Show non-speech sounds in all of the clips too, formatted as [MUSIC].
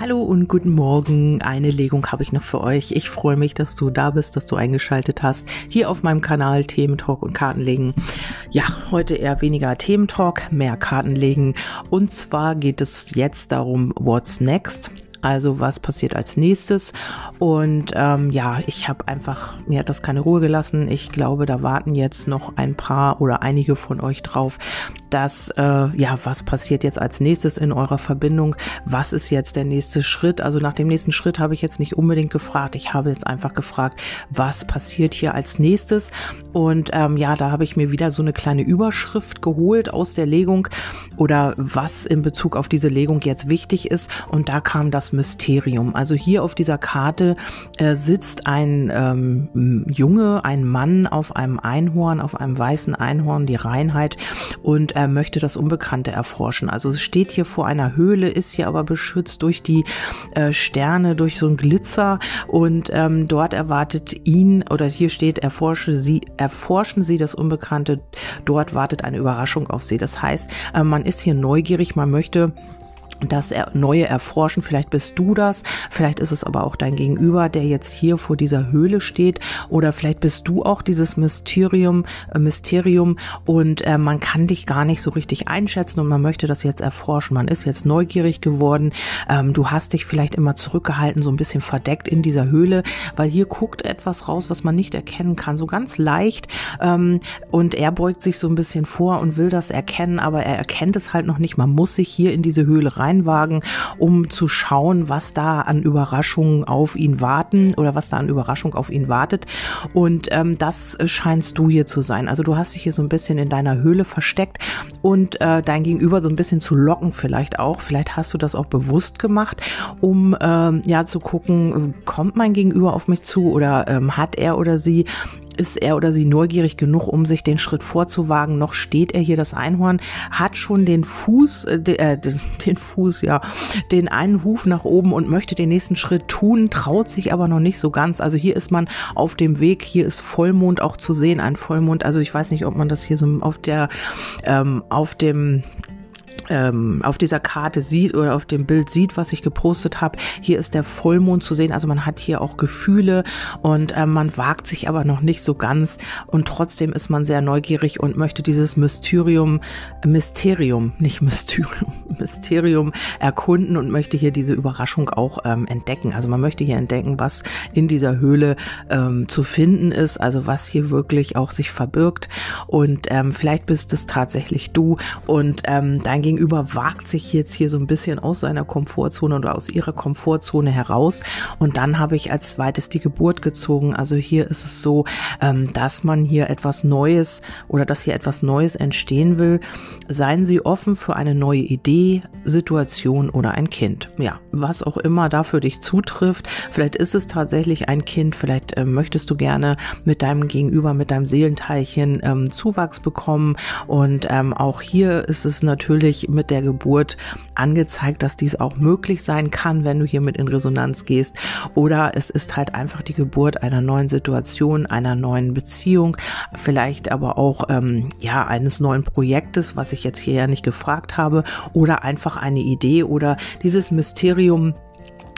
Hallo und guten Morgen. Eine Legung habe ich noch für euch. Ich freue mich, dass du da bist, dass du eingeschaltet hast. Hier auf meinem Kanal Thementalk und Kartenlegen. Ja, heute eher weniger Thementalk, mehr Kartenlegen. Und zwar geht es jetzt darum, what's next? Also was passiert als nächstes? Und ähm, ja, ich habe einfach, mir hat das keine Ruhe gelassen. Ich glaube, da warten jetzt noch ein paar oder einige von euch drauf, dass, äh, ja, was passiert jetzt als nächstes in eurer Verbindung? Was ist jetzt der nächste Schritt? Also nach dem nächsten Schritt habe ich jetzt nicht unbedingt gefragt. Ich habe jetzt einfach gefragt, was passiert hier als nächstes? Und ähm, ja, da habe ich mir wieder so eine kleine Überschrift geholt aus der Legung oder was in Bezug auf diese Legung jetzt wichtig ist. Und da kam das Mysterium. Also hier auf dieser Karte äh, sitzt ein ähm, Junge, ein Mann auf einem Einhorn, auf einem weißen Einhorn, die Reinheit und er möchte das Unbekannte erforschen. Also es steht hier vor einer Höhle, ist hier aber beschützt durch die äh, Sterne, durch so ein Glitzer und ähm, dort erwartet ihn oder hier steht, erforsche sie, erforschen Sie das Unbekannte. Dort wartet eine Überraschung auf Sie. Das heißt, äh, man ist hier neugierig, man möchte das Neue erforschen. Vielleicht bist du das, vielleicht ist es aber auch dein Gegenüber, der jetzt hier vor dieser Höhle steht, oder vielleicht bist du auch dieses Mysterium, äh, Mysterium und äh, man kann dich gar nicht so richtig einschätzen und man möchte das jetzt erforschen. Man ist jetzt neugierig geworden. Ähm, du hast dich vielleicht immer zurückgehalten, so ein bisschen verdeckt in dieser Höhle, weil hier guckt etwas raus, was man nicht erkennen kann, so ganz leicht. Ähm, und er beugt sich so ein bisschen vor und will das erkennen, aber er erkennt es halt noch nicht. Man muss sich hier in diese Höhle rein reinwagen, um zu schauen, was da an Überraschungen auf ihn warten oder was da an Überraschung auf ihn wartet. Und ähm, das scheinst du hier zu sein. Also du hast dich hier so ein bisschen in deiner Höhle versteckt und äh, dein Gegenüber so ein bisschen zu locken vielleicht auch. Vielleicht hast du das auch bewusst gemacht, um ähm, ja zu gucken, kommt mein Gegenüber auf mich zu oder ähm, hat er oder sie ist er oder sie neugierig genug, um sich den Schritt vorzuwagen. Noch steht er hier, das Einhorn, hat schon den Fuß, äh, äh [LAUGHS] den Fuß, ja, den einen Huf nach oben und möchte den nächsten Schritt tun, traut sich aber noch nicht so ganz. Also hier ist man auf dem Weg, hier ist Vollmond auch zu sehen, ein Vollmond. Also ich weiß nicht, ob man das hier so auf der, ähm, auf dem ähm, auf dieser Karte sieht oder auf dem Bild sieht, was ich gepostet habe. Hier ist der Vollmond zu sehen. Also man hat hier auch Gefühle und äh, man wagt sich aber noch nicht so ganz und trotzdem ist man sehr neugierig und möchte dieses Mysterium, Mysterium, nicht Mysterium, [LAUGHS] Mysterium erkunden und möchte hier diese Überraschung auch ähm, entdecken. Also man möchte hier entdecken, was in dieser Höhle ähm, zu finden ist, also was hier wirklich auch sich verbirgt und ähm, vielleicht bist es tatsächlich du und ähm, dein Gegenüber wagt sich jetzt hier so ein bisschen aus seiner Komfortzone oder aus ihrer Komfortzone heraus. Und dann habe ich als zweites die Geburt gezogen. Also hier ist es so, ähm, dass man hier etwas Neues oder dass hier etwas Neues entstehen will. Seien Sie offen für eine neue Idee, Situation oder ein Kind. Ja, was auch immer da für dich zutrifft. Vielleicht ist es tatsächlich ein Kind. Vielleicht äh, möchtest du gerne mit deinem Gegenüber, mit deinem Seelenteilchen ähm, Zuwachs bekommen. Und ähm, auch hier ist es natürlich mit der Geburt angezeigt, dass dies auch möglich sein kann, wenn du hiermit in Resonanz gehst. Oder es ist halt einfach die Geburt einer neuen Situation, einer neuen Beziehung, vielleicht aber auch ähm, ja eines neuen Projektes, was ich jetzt hier ja nicht gefragt habe, oder einfach eine Idee oder dieses Mysterium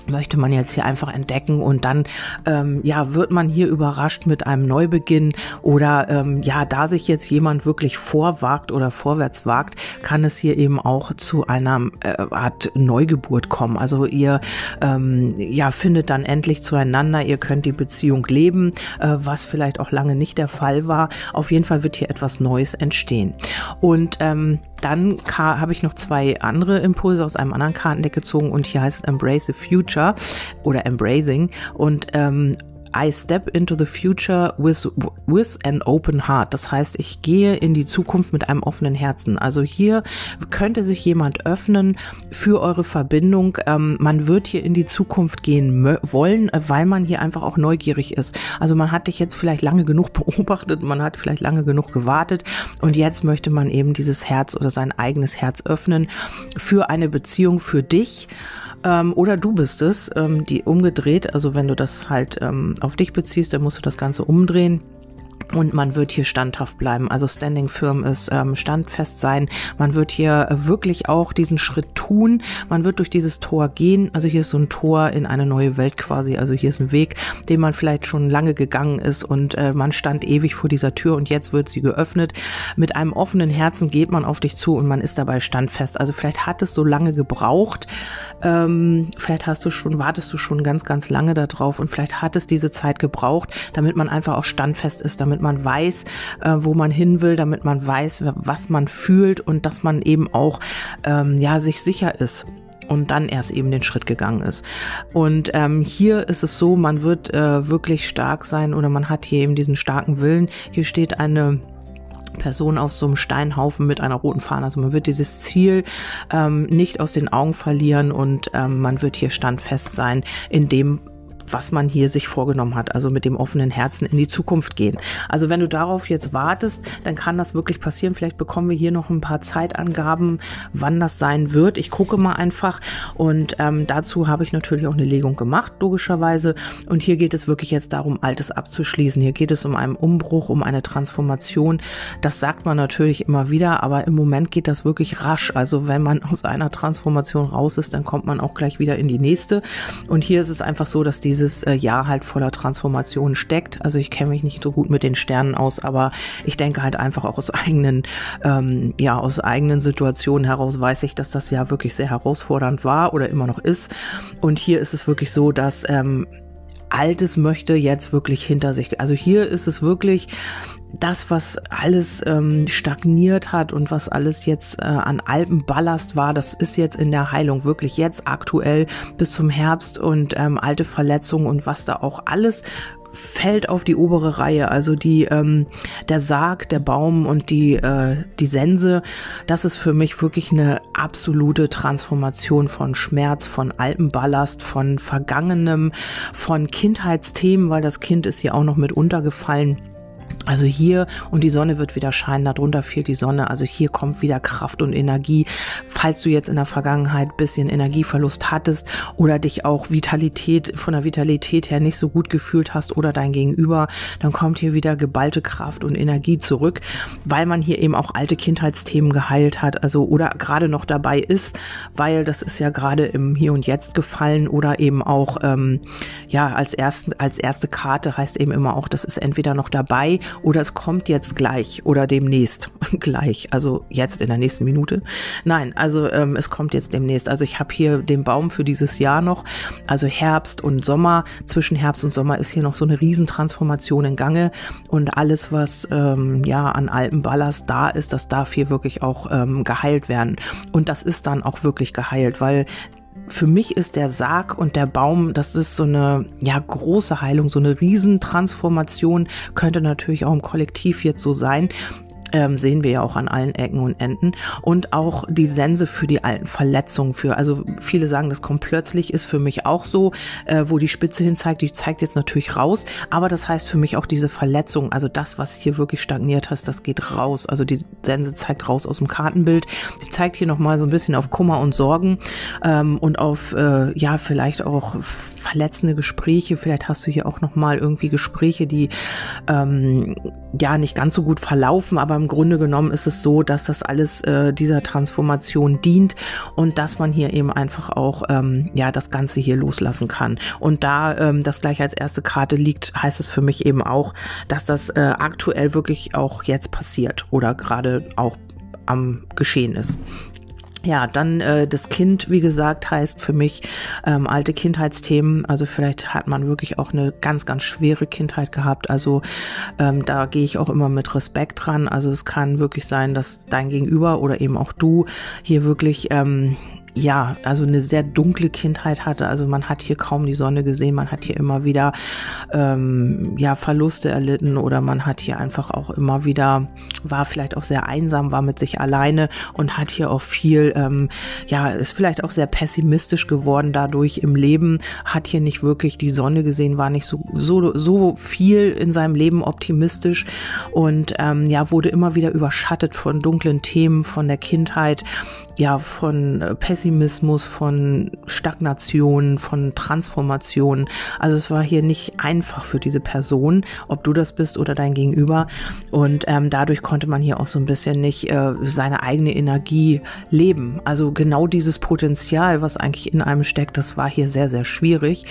möchte man jetzt hier einfach entdecken und dann ähm, ja wird man hier überrascht mit einem Neubeginn oder ähm, ja da sich jetzt jemand wirklich vorwagt oder vorwärts wagt, kann es hier eben auch zu einer äh, Art Neugeburt kommen. Also ihr ähm, ja findet dann endlich zueinander, ihr könnt die Beziehung leben, äh, was vielleicht auch lange nicht der Fall war. Auf jeden Fall wird hier etwas Neues entstehen und ähm, dann habe ich noch zwei andere Impulse aus einem anderen Kartendeck gezogen und hier heißt es Embrace the Future oder Embracing. Und ähm, I step into the future with, with an open heart. Das heißt, ich gehe in die Zukunft mit einem offenen Herzen. Also hier könnte sich jemand öffnen für eure Verbindung. Ähm, man wird hier in die Zukunft gehen wollen, weil man hier einfach auch neugierig ist. Also man hat dich jetzt vielleicht lange genug [LAUGHS] beobachtet, man hat vielleicht lange genug gewartet und jetzt möchte man eben dieses Herz oder sein eigenes Herz öffnen für eine Beziehung für dich. Ähm, oder du bist es, ähm, die umgedreht. Also wenn du das halt ähm, auf dich beziehst, dann musst du das Ganze umdrehen und man wird hier standhaft bleiben. Also Standing Firm ist ähm, standfest sein. Man wird hier wirklich auch diesen Schritt tun. Man wird durch dieses Tor gehen. Also hier ist so ein Tor in eine neue Welt quasi. Also hier ist ein Weg, den man vielleicht schon lange gegangen ist und äh, man stand ewig vor dieser Tür und jetzt wird sie geöffnet. Mit einem offenen Herzen geht man auf dich zu und man ist dabei standfest. Also vielleicht hat es so lange gebraucht. Ähm, vielleicht hast du schon, wartest du schon ganz, ganz lange darauf und vielleicht hat es diese Zeit gebraucht, damit man einfach auch standfest ist, damit man weiß, äh, wo man hin will, damit man weiß, was man fühlt und dass man eben auch ähm, ja sich sicher ist und dann erst eben den Schritt gegangen ist. Und ähm, hier ist es so, man wird äh, wirklich stark sein oder man hat hier eben diesen starken Willen. Hier steht eine Person auf so einem Steinhaufen mit einer roten Fahne. Also man wird dieses Ziel ähm, nicht aus den Augen verlieren und ähm, man wird hier standfest sein in dem, was man hier sich vorgenommen hat, also mit dem offenen Herzen in die Zukunft gehen. Also wenn du darauf jetzt wartest, dann kann das wirklich passieren. Vielleicht bekommen wir hier noch ein paar Zeitangaben, wann das sein wird. Ich gucke mal einfach und ähm, dazu habe ich natürlich auch eine Legung gemacht, logischerweise. Und hier geht es wirklich jetzt darum, Altes abzuschließen. Hier geht es um einen Umbruch, um eine Transformation. Das sagt man natürlich immer wieder, aber im Moment geht das wirklich rasch. Also wenn man aus einer Transformation raus ist, dann kommt man auch gleich wieder in die nächste. Und hier ist es einfach so, dass diese dieses äh, Jahr halt voller Transformation steckt. Also ich kenne mich nicht so gut mit den Sternen aus, aber ich denke halt einfach auch aus eigenen, ähm, ja, aus eigenen Situationen heraus weiß ich, dass das Jahr wirklich sehr herausfordernd war oder immer noch ist. Und hier ist es wirklich so, dass ähm, Altes möchte jetzt wirklich hinter sich. Also hier ist es wirklich das, was alles ähm, stagniert hat und was alles jetzt äh, an Alpenballast war, das ist jetzt in der Heilung wirklich jetzt aktuell bis zum Herbst und ähm, alte Verletzungen und was da auch alles fällt auf die obere Reihe, also die ähm, der Sarg, der Baum und die äh, die Sense, das ist für mich wirklich eine absolute Transformation von Schmerz, von Alpenballast, von Vergangenem, von Kindheitsthemen, weil das Kind ist hier auch noch mit untergefallen also hier und die Sonne wird wieder scheinen, darunter fehlt die Sonne. Also hier kommt wieder Kraft und Energie. Falls du jetzt in der Vergangenheit bisschen Energieverlust hattest oder dich auch Vitalität von der Vitalität her nicht so gut gefühlt hast oder dein Gegenüber, dann kommt hier wieder geballte Kraft und Energie zurück, weil man hier eben auch alte Kindheitsthemen geheilt hat, also oder gerade noch dabei ist, weil das ist ja gerade im Hier und Jetzt gefallen oder eben auch ähm, ja als ersten als erste Karte heißt eben immer auch, das ist entweder noch dabei oder es kommt jetzt gleich oder demnächst [LAUGHS] gleich, also jetzt in der nächsten Minute. Nein, also ähm, es kommt jetzt demnächst. Also ich habe hier den Baum für dieses Jahr noch, also Herbst und Sommer. Zwischen Herbst und Sommer ist hier noch so eine Riesentransformation in Gange und alles, was ähm, ja an Alpenballast da ist, das darf hier wirklich auch ähm, geheilt werden. Und das ist dann auch wirklich geheilt, weil für mich ist der Sarg und der Baum, das ist so eine ja große Heilung, so eine Riesentransformation, könnte natürlich auch im Kollektiv jetzt so sein ähm, sehen wir ja auch an allen Ecken und Enden. Und auch die Sense für die alten Verletzungen für, also viele sagen, das kommt plötzlich, ist für mich auch so, äh, wo die Spitze hin zeigt, die zeigt jetzt natürlich raus, aber das heißt für mich auch diese Verletzung, also das, was hier wirklich stagniert hast, das geht raus. Also die Sense zeigt raus aus dem Kartenbild. Sie zeigt hier nochmal so ein bisschen auf Kummer und Sorgen ähm, und auf, äh, ja, vielleicht auch verletzende Gespräche. Vielleicht hast du hier auch nochmal irgendwie Gespräche, die ähm, ja nicht ganz so gut verlaufen, aber im Grunde genommen ist es so, dass das alles äh, dieser Transformation dient und dass man hier eben einfach auch ähm, ja das Ganze hier loslassen kann. Und da ähm, das gleich als erste Karte liegt, heißt es für mich eben auch, dass das äh, aktuell wirklich auch jetzt passiert oder gerade auch am Geschehen ist. Ja, dann äh, das Kind, wie gesagt, heißt für mich ähm, alte Kindheitsthemen. Also vielleicht hat man wirklich auch eine ganz, ganz schwere Kindheit gehabt. Also ähm, da gehe ich auch immer mit Respekt dran. Also es kann wirklich sein, dass dein Gegenüber oder eben auch du hier wirklich ähm, ja, also eine sehr dunkle Kindheit hatte. Also man hat hier kaum die Sonne gesehen, man hat hier immer wieder ähm, ja Verluste erlitten oder man hat hier einfach auch immer wieder war vielleicht auch sehr einsam, war mit sich alleine und hat hier auch viel ähm, ja ist vielleicht auch sehr pessimistisch geworden dadurch im Leben, hat hier nicht wirklich die Sonne gesehen, war nicht so so so viel in seinem Leben optimistisch und ähm, ja wurde immer wieder überschattet von dunklen Themen von der Kindheit ja, von Pessimismus, von Stagnation, von Transformation. Also es war hier nicht einfach für diese Person, ob du das bist oder dein Gegenüber. Und ähm, dadurch konnte man hier auch so ein bisschen nicht äh, seine eigene Energie leben. Also genau dieses Potenzial, was eigentlich in einem steckt, das war hier sehr, sehr schwierig.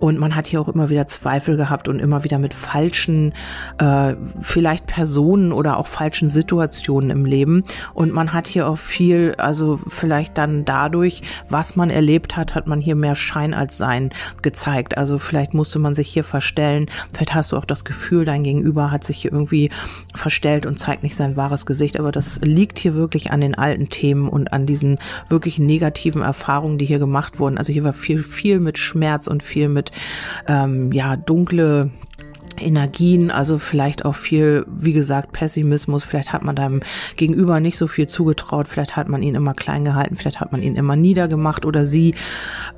Und man hat hier auch immer wieder Zweifel gehabt und immer wieder mit falschen, äh, vielleicht Personen oder auch falschen Situationen im Leben. Und man hat hier auch viel, also vielleicht dann dadurch, was man erlebt hat, hat man hier mehr Schein als Sein gezeigt. Also vielleicht musste man sich hier verstellen. Vielleicht hast du auch das Gefühl, dein Gegenüber hat sich hier irgendwie verstellt und zeigt nicht sein wahres Gesicht. Aber das liegt hier wirklich an den alten Themen und an diesen wirklich negativen Erfahrungen, die hier gemacht wurden. Also hier war viel, viel mit Schmerz und viel mit ähm, ja dunkle Energien, also vielleicht auch viel, wie gesagt, Pessimismus, vielleicht hat man deinem Gegenüber nicht so viel zugetraut, vielleicht hat man ihn immer klein gehalten, vielleicht hat man ihn immer niedergemacht oder sie.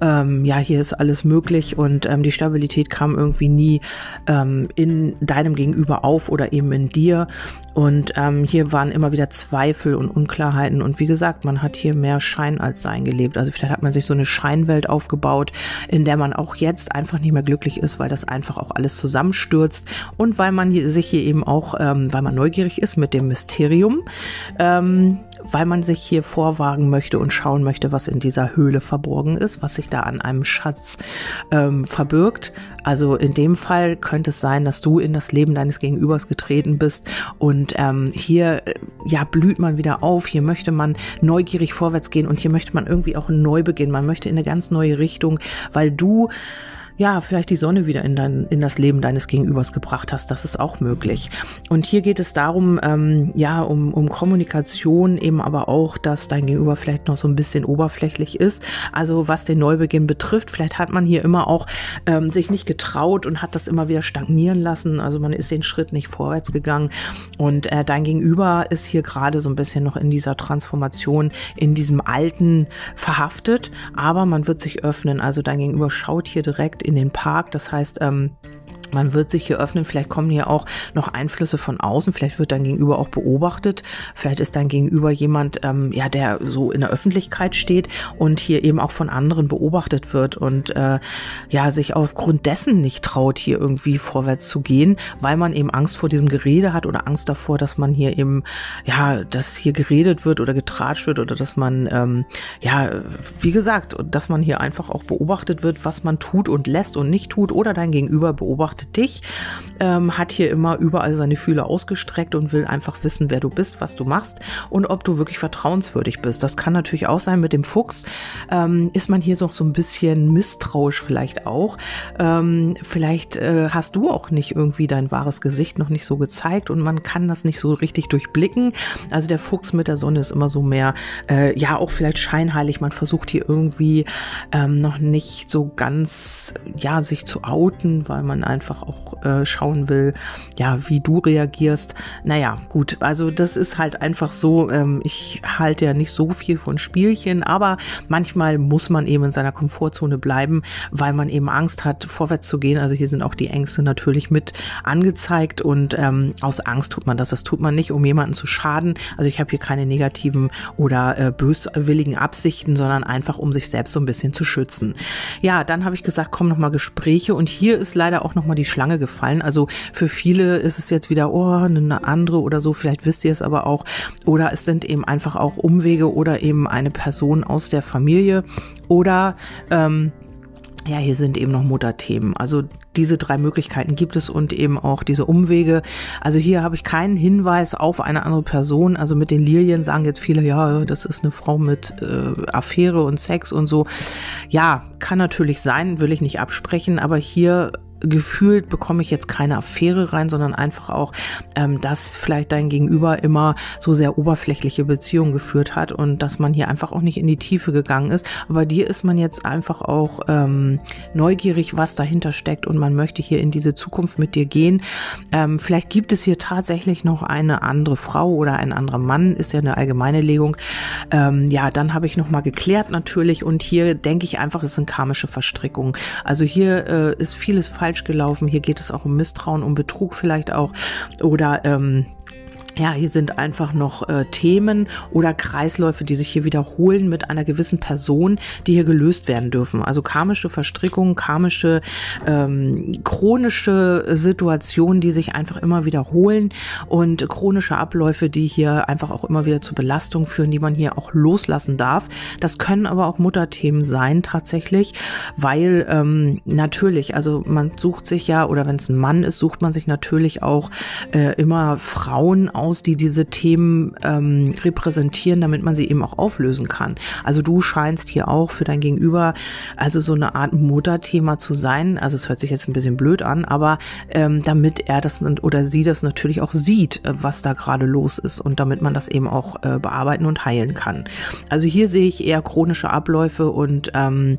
Ähm, ja, hier ist alles möglich und ähm, die Stabilität kam irgendwie nie ähm, in deinem Gegenüber auf oder eben in dir. Und ähm, hier waren immer wieder Zweifel und Unklarheiten. Und wie gesagt, man hat hier mehr Schein als Sein gelebt. Also vielleicht hat man sich so eine Scheinwelt aufgebaut, in der man auch jetzt einfach nicht mehr glücklich ist, weil das einfach auch alles zusammenstürzt benutzt und weil man sich hier eben auch, ähm, weil man neugierig ist mit dem Mysterium, ähm, weil man sich hier vorwagen möchte und schauen möchte, was in dieser Höhle verborgen ist, was sich da an einem Schatz ähm, verbirgt. Also in dem Fall könnte es sein, dass du in das Leben deines Gegenübers getreten bist und ähm, hier äh, ja blüht man wieder auf. Hier möchte man neugierig vorwärts gehen und hier möchte man irgendwie auch einen Neubeginn. Man möchte in eine ganz neue Richtung, weil du ja, vielleicht die Sonne wieder in, dein, in das Leben deines Gegenübers gebracht hast. Das ist auch möglich. Und hier geht es darum, ähm, ja, um, um Kommunikation, eben aber auch, dass dein Gegenüber vielleicht noch so ein bisschen oberflächlich ist. Also was den Neubeginn betrifft, vielleicht hat man hier immer auch ähm, sich nicht getraut und hat das immer wieder stagnieren lassen. Also man ist den Schritt nicht vorwärts gegangen. Und äh, dein Gegenüber ist hier gerade so ein bisschen noch in dieser Transformation, in diesem Alten verhaftet. Aber man wird sich öffnen. Also dein Gegenüber schaut hier direkt in den Park. Das heißt, ähm, man wird sich hier öffnen, vielleicht kommen hier auch noch Einflüsse von außen, vielleicht wird dein Gegenüber auch beobachtet, vielleicht ist dein Gegenüber jemand, ähm, ja, der so in der Öffentlichkeit steht und hier eben auch von anderen beobachtet wird und äh, ja, sich aufgrund dessen nicht traut, hier irgendwie vorwärts zu gehen, weil man eben Angst vor diesem Gerede hat oder Angst davor, dass man hier eben, ja, dass hier geredet wird oder getratscht wird oder dass man, ähm, ja, wie gesagt, dass man hier einfach auch beobachtet wird, was man tut und lässt und nicht tut oder dein Gegenüber beobachtet beobachtet dich, ähm, hat hier immer überall seine Fühler ausgestreckt und will einfach wissen, wer du bist, was du machst und ob du wirklich vertrauenswürdig bist. Das kann natürlich auch sein mit dem Fuchs. Ähm, ist man hier so, so ein bisschen misstrauisch vielleicht auch. Ähm, vielleicht äh, hast du auch nicht irgendwie dein wahres Gesicht noch nicht so gezeigt und man kann das nicht so richtig durchblicken. Also der Fuchs mit der Sonne ist immer so mehr, äh, ja, auch vielleicht scheinheilig. Man versucht hier irgendwie ähm, noch nicht so ganz, ja, sich zu outen, weil man einfach einfach auch äh, schauen will, ja, wie du reagierst. Naja, gut, also das ist halt einfach so, ähm, ich halte ja nicht so viel von Spielchen, aber manchmal muss man eben in seiner Komfortzone bleiben, weil man eben Angst hat, vorwärts zu gehen. Also hier sind auch die Ängste natürlich mit angezeigt und ähm, aus Angst tut man das. Das tut man nicht, um jemanden zu schaden. Also ich habe hier keine negativen oder äh, böswilligen Absichten, sondern einfach, um sich selbst so ein bisschen zu schützen. Ja, dann habe ich gesagt, kommen nochmal Gespräche und hier ist leider auch nochmal die Schlange gefallen. Also für viele ist es jetzt wieder, oh, eine andere oder so, vielleicht wisst ihr es aber auch. Oder es sind eben einfach auch Umwege oder eben eine Person aus der Familie oder ähm, ja, hier sind eben noch Mutterthemen. Also diese drei Möglichkeiten gibt es und eben auch diese Umwege. Also hier habe ich keinen Hinweis auf eine andere Person. Also mit den Lilien sagen jetzt viele, ja, das ist eine Frau mit äh, Affäre und Sex und so. Ja, kann natürlich sein, will ich nicht absprechen, aber hier gefühlt bekomme ich jetzt keine Affäre rein, sondern einfach auch, ähm, dass vielleicht dein Gegenüber immer so sehr oberflächliche Beziehungen geführt hat und dass man hier einfach auch nicht in die Tiefe gegangen ist. Aber dir ist man jetzt einfach auch ähm, neugierig, was dahinter steckt und man möchte hier in diese Zukunft mit dir gehen. Ähm, vielleicht gibt es hier tatsächlich noch eine andere Frau oder ein anderer Mann, ist ja eine allgemeine Legung. Ähm, ja, dann habe ich nochmal geklärt natürlich und hier denke ich einfach, es sind karmische Verstrickungen. Also hier äh, ist vieles falsch falsch gelaufen. Hier geht es auch um Misstrauen, um Betrug vielleicht auch oder ähm, ja, hier sind einfach noch äh, Themen oder Kreisläufe, die sich hier wiederholen mit einer gewissen Person, die hier gelöst werden dürfen. Also karmische Verstrickungen, karmische, ähm, chronische Situationen, die sich einfach immer wiederholen und chronische Abläufe, die hier einfach auch immer wieder zur Belastung führen, die man hier auch loslassen darf. Das können aber auch Mutterthemen sein tatsächlich, weil ähm, natürlich, also man sucht sich ja, oder wenn es ein Mann ist, sucht man sich natürlich auch äh, immer Frauen aus, die diese Themen ähm, repräsentieren, damit man sie eben auch auflösen kann. Also du scheinst hier auch für dein Gegenüber also so eine Art Mutterthema zu sein. Also es hört sich jetzt ein bisschen blöd an, aber ähm, damit er das oder sie das natürlich auch sieht, äh, was da gerade los ist und damit man das eben auch äh, bearbeiten und heilen kann. Also hier sehe ich eher chronische Abläufe und ähm,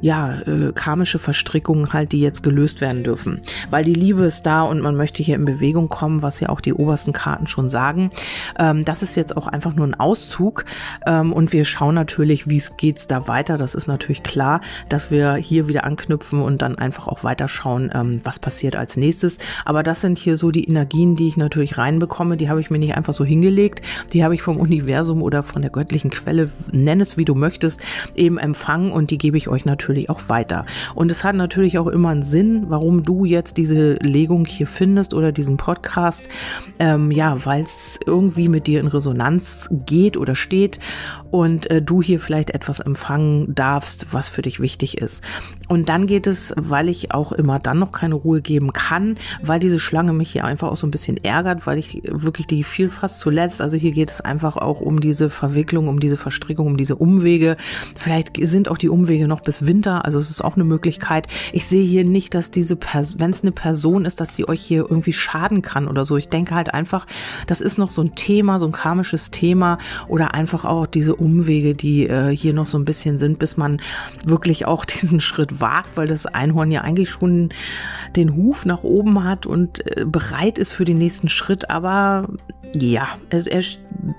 ja, äh, karmische Verstrickungen halt, die jetzt gelöst werden dürfen. Weil die Liebe ist da und man möchte hier in Bewegung kommen, was ja auch die obersten Karten schon sagen. Ähm, das ist jetzt auch einfach nur ein Auszug ähm, und wir schauen natürlich, wie es geht's da weiter. Das ist natürlich klar, dass wir hier wieder anknüpfen und dann einfach auch weiterschauen, ähm, was passiert als nächstes. Aber das sind hier so die Energien, die ich natürlich reinbekomme. Die habe ich mir nicht einfach so hingelegt. Die habe ich vom [LAUGHS] Universum oder von der göttlichen Quelle, nenn es wie du möchtest, eben empfangen und die gebe ich euch natürlich natürlich auch weiter. Und es hat natürlich auch immer einen Sinn, warum du jetzt diese Legung hier findest oder diesen Podcast. Ähm, ja, weil es irgendwie mit dir in Resonanz geht oder steht und äh, du hier vielleicht etwas empfangen darfst, was für dich wichtig ist. Und dann geht es, weil ich auch immer dann noch keine Ruhe geben kann, weil diese Schlange mich hier einfach auch so ein bisschen ärgert, weil ich wirklich die fiel fast zuletzt. Also hier geht es einfach auch um diese Verwicklung, um diese Verstrickung, um diese Umwege. Vielleicht sind auch die Umwege noch bis Winter, also es ist auch eine Möglichkeit. Ich sehe hier nicht, dass diese Person, wenn es eine Person ist, dass sie euch hier irgendwie schaden kann oder so. Ich denke halt einfach, das ist noch so ein Thema, so ein karmisches Thema oder einfach auch diese Umwege, die äh, hier noch so ein bisschen sind, bis man wirklich auch [LAUGHS] diesen Schritt wagt, weil das Einhorn ja eigentlich schon den Huf nach oben hat und äh, bereit ist für den nächsten Schritt. Aber ja, er, er,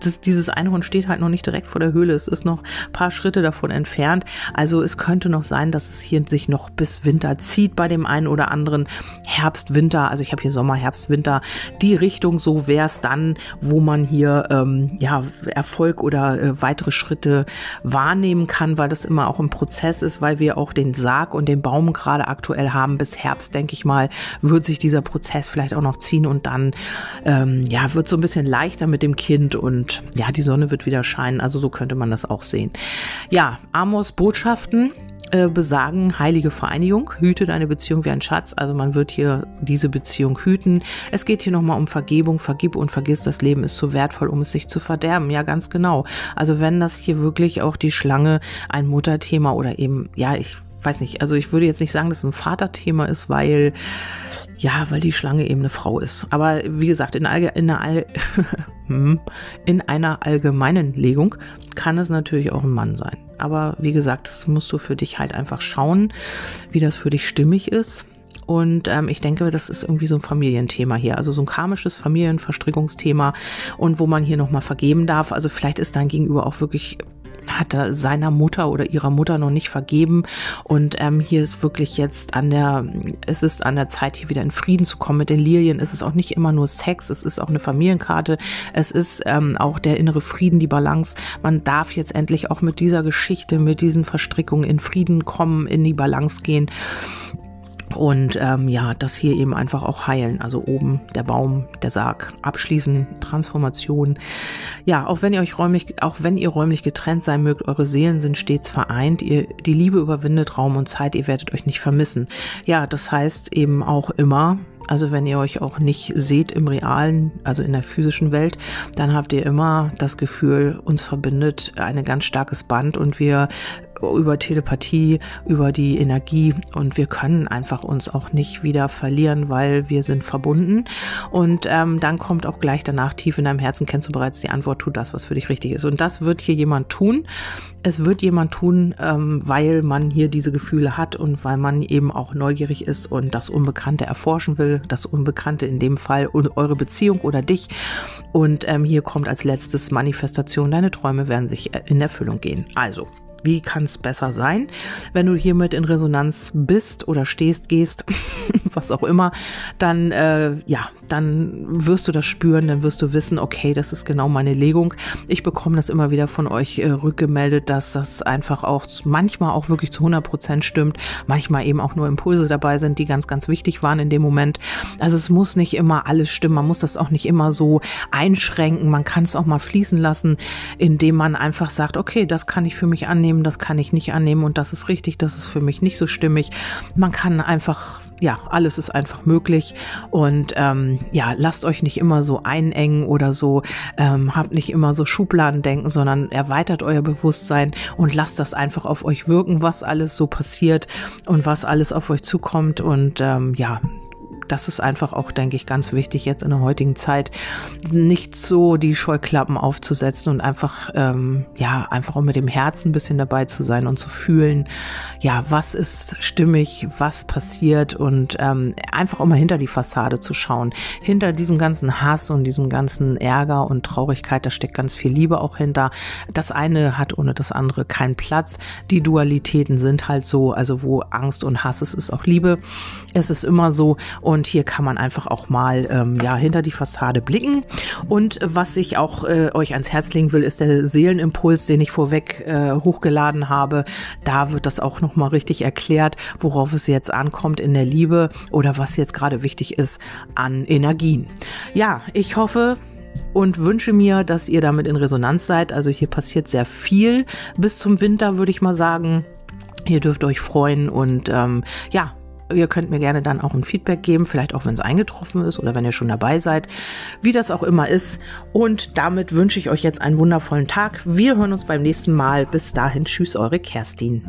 das, dieses Einhorn steht halt noch nicht direkt vor der Höhle. Es ist noch ein paar Schritte davon entfernt. Also es könnte noch sein, dass es hier sich noch bis Winter zieht bei dem einen oder anderen. Herbst, Winter, also ich habe hier Sommer, Herbst, Winter. Die Richtung, so wäre es dann, wo man hier ähm, ja, Erfolg oder äh, weitere Schritte wahrnehmen kann, weil das immer auch ein Prozess ist, weil wir auch den Sarg und den Baum gerade aktuell haben. Bis Herbst, denke ich mal, wird sich dieser Prozess vielleicht auch noch ziehen und dann ähm, ja, wird so ein bisschen leichter mit dem Kind und ja, die Sonne wird wieder scheinen. Also so könnte man das auch sehen. Ja, Amos Botschaften äh, besagen heilige Vereinigung, hüte deine Beziehung wie ein Schatz. Also man wird hier diese Beziehung hüten. Es geht hier nochmal um Vergebung, vergib und vergiss, das Leben ist zu wertvoll, um es sich zu verderben. Ja, ganz genau. Also wenn das hier wirklich auch die Schlange ein Mutterthema oder eben, ja, ich weiß nicht, also ich würde jetzt nicht sagen, dass es ein Vaterthema ist, weil ja, weil die Schlange eben eine Frau ist. Aber wie gesagt, in, in, einer, [LAUGHS] hm, in einer allgemeinen Legung kann es natürlich auch ein Mann sein. Aber wie gesagt, das musst du für dich halt einfach schauen, wie das für dich stimmig ist. Und ähm, ich denke, das ist irgendwie so ein Familienthema hier, also so ein karmisches Familienverstrickungsthema und wo man hier nochmal vergeben darf. Also vielleicht ist dein Gegenüber auch wirklich hat er seiner Mutter oder ihrer Mutter noch nicht vergeben. Und ähm, hier ist wirklich jetzt an der, es ist an der Zeit, hier wieder in Frieden zu kommen mit den Lilien. Es ist auch nicht immer nur Sex, es ist auch eine Familienkarte. Es ist ähm, auch der innere Frieden, die Balance. Man darf jetzt endlich auch mit dieser Geschichte, mit diesen Verstrickungen in Frieden kommen, in die Balance gehen. Und ähm, ja, das hier eben einfach auch heilen. Also oben der Baum, der Sarg, abschließen, Transformation. Ja, auch wenn ihr euch räumlich, auch wenn ihr räumlich getrennt sein mögt, eure Seelen sind stets vereint. Ihr, die Liebe überwindet Raum und Zeit, ihr werdet euch nicht vermissen. Ja, das heißt eben auch immer, also wenn ihr euch auch nicht seht im realen, also in der physischen Welt, dann habt ihr immer das Gefühl, uns verbindet ein ganz starkes Band und wir über Telepathie, über die Energie und wir können einfach uns auch nicht wieder verlieren, weil wir sind verbunden. Und ähm, dann kommt auch gleich danach tief in deinem Herzen kennst du bereits die Antwort, tu das, was für dich richtig ist. Und das wird hier jemand tun. Es wird jemand tun, ähm, weil man hier diese Gefühle hat und weil man eben auch neugierig ist und das Unbekannte erforschen will. Das Unbekannte in dem Fall eure Beziehung oder dich. Und ähm, hier kommt als letztes Manifestation, deine Träume werden sich äh, in Erfüllung gehen. Also, wie kann es besser sein, wenn du hiermit in Resonanz bist oder stehst, gehst, [LAUGHS] was auch immer, dann äh, ja, dann wirst du das spüren, dann wirst du wissen, okay, das ist genau meine Legung. Ich bekomme das immer wieder von euch äh, rückgemeldet, dass das einfach auch manchmal auch wirklich zu 100 Prozent stimmt, manchmal eben auch nur Impulse dabei sind, die ganz, ganz wichtig waren in dem Moment. Also es muss nicht immer alles stimmen, man muss das auch nicht immer so einschränken, man kann es auch mal fließen lassen, indem man einfach sagt, okay, das kann ich für mich annehmen, das kann ich nicht annehmen und das ist richtig, das ist für mich nicht so stimmig. Man kann einfach ja, alles ist einfach möglich. Und ähm, ja, lasst euch nicht immer so einengen oder so, ähm, habt nicht immer so Schubladen denken, sondern erweitert euer Bewusstsein und lasst das einfach auf euch wirken, was alles so passiert und was alles auf euch zukommt. Und ähm, ja, das ist einfach auch, denke ich, ganz wichtig jetzt in der heutigen Zeit, nicht so die Scheuklappen aufzusetzen und einfach, ähm, ja, einfach auch mit dem Herzen ein bisschen dabei zu sein und zu fühlen, ja, was ist stimmig, was passiert und ähm, einfach auch mal hinter die Fassade zu schauen. Hinter diesem ganzen Hass und diesem ganzen Ärger und Traurigkeit, da steckt ganz viel Liebe auch hinter. Das eine hat ohne das andere keinen Platz. Die Dualitäten sind halt so, also wo Angst und Hass ist, ist auch Liebe. Es ist immer so und und hier kann man einfach auch mal ähm, ja hinter die Fassade blicken. Und was ich auch äh, euch ans Herz legen will, ist der Seelenimpuls, den ich vorweg äh, hochgeladen habe. Da wird das auch noch mal richtig erklärt, worauf es jetzt ankommt in der Liebe oder was jetzt gerade wichtig ist an Energien. Ja, ich hoffe, und wünsche mir, dass ihr damit in Resonanz seid. Also hier passiert sehr viel bis zum Winter, würde ich mal sagen. Ihr dürft euch freuen und ähm, ja, Ihr könnt mir gerne dann auch ein Feedback geben, vielleicht auch wenn es eingetroffen ist oder wenn ihr schon dabei seid, wie das auch immer ist. Und damit wünsche ich euch jetzt einen wundervollen Tag. Wir hören uns beim nächsten Mal. Bis dahin, tschüss, eure Kerstin.